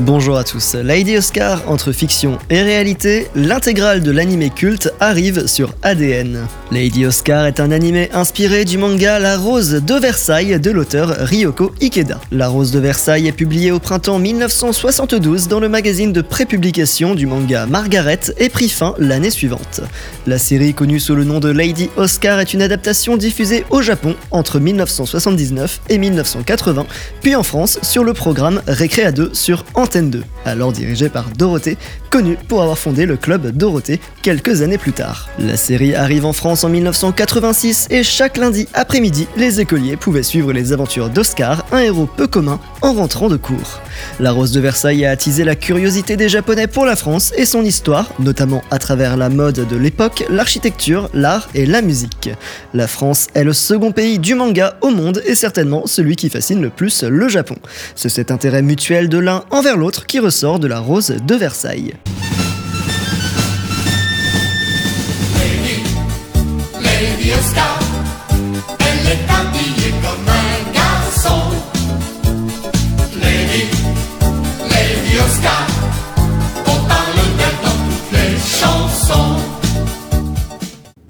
Bonjour à tous. Lady Oscar entre fiction et réalité, l'intégrale de l'animé culte arrive sur ADN. Lady Oscar est un animé inspiré du manga La Rose de Versailles de l'auteur Ryoko Ikeda. La Rose de Versailles est publiée au printemps 1972 dans le magazine de prépublication du manga Margaret et prit fin l'année suivante. La série connue sous le nom de Lady Oscar est une adaptation diffusée au Japon entre 1979 et 1980, puis en France sur le programme Récréa 2 sur Antenne 2, alors dirigé par Dorothée, connue pour avoir fondé le club Dorothée quelques années plus tard. La série arrive en France en 1986 et chaque lundi après-midi, les écoliers pouvaient suivre les aventures d'Oscar, un héros peu commun, en rentrant de cours. La Rose de Versailles a attisé la curiosité des Japonais pour la France et son histoire, notamment à travers la mode de l'époque, l'architecture, l'art et la musique. La France est le second pays du manga au monde et certainement celui qui fascine le plus le Japon. C'est cet intérêt mutuel de l'un envers l'autre qui ressort de la Rose de Versailles.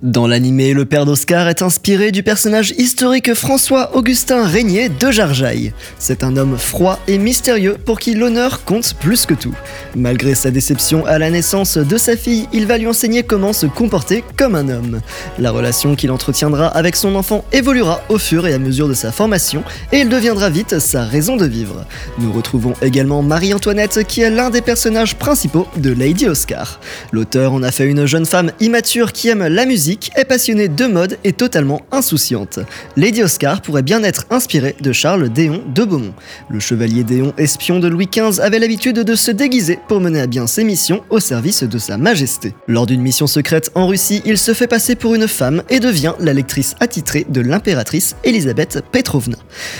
Dans l'animé, le père d'Oscar est inspiré du personnage historique François-Augustin Régnier de Jarjaille. C'est un homme froid et mystérieux pour qui l'honneur compte plus que tout. Malgré sa déception à la naissance de sa fille, il va lui enseigner comment se comporter comme un homme. La relation qu'il entretiendra avec son enfant évoluera au fur et à mesure de sa formation et il deviendra vite sa raison de vivre. Nous retrouvons également Marie-Antoinette qui est l'un des personnages principaux de Lady Oscar. L'auteur en a fait une jeune femme immature qui aime la musique, est passionnée de mode et totalement insouciante. Lady Oscar pourrait bien être inspirée de Charles Déon de Beaumont. Le chevalier Déon, espion de Louis XV, avait l'habitude de se déguiser pour mener à bien ses missions au service de sa majesté. Lors d'une mission secrète en Russie, il se fait passer pour une femme et devient la lectrice attitrée de l'impératrice Elisabeth Petrovna.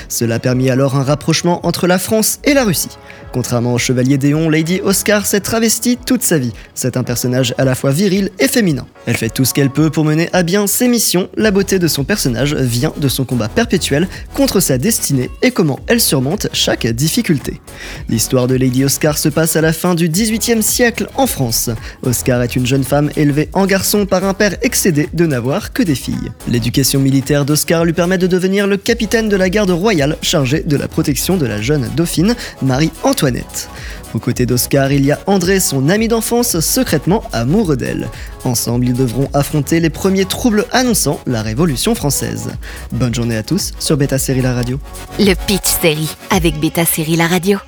Cela permit alors un rapprochement entre la France et la Russie. Contrairement au chevalier Déon, Lady Oscar s'est travestie toute sa vie. C'est un personnage à la fois viril et féminin. Elle fait tout ce qu'elle peut pour mener à bien ses missions. La beauté de son personnage vient de son combat perpétuel contre sa destinée et comment elle surmonte chaque difficulté. L'histoire de Lady Oscar se passe à la fin du XVIIIe siècle en France. Oscar est une jeune femme élevée en garçon par un père excédé de n'avoir que des filles. L'éducation militaire d'Oscar lui permet de devenir le capitaine de la garde royale chargé de la protection de la jeune dauphine Marie-Antoinette. Aux côtés d'Oscar, il y a André, son ami d'enfance, secrètement amoureux d'elle. Ensemble, ils devront affronter les premiers troubles annonçant la Révolution française. Bonne journée à tous sur Beta Série La Radio. Le Pitch Série avec Beta Série La Radio.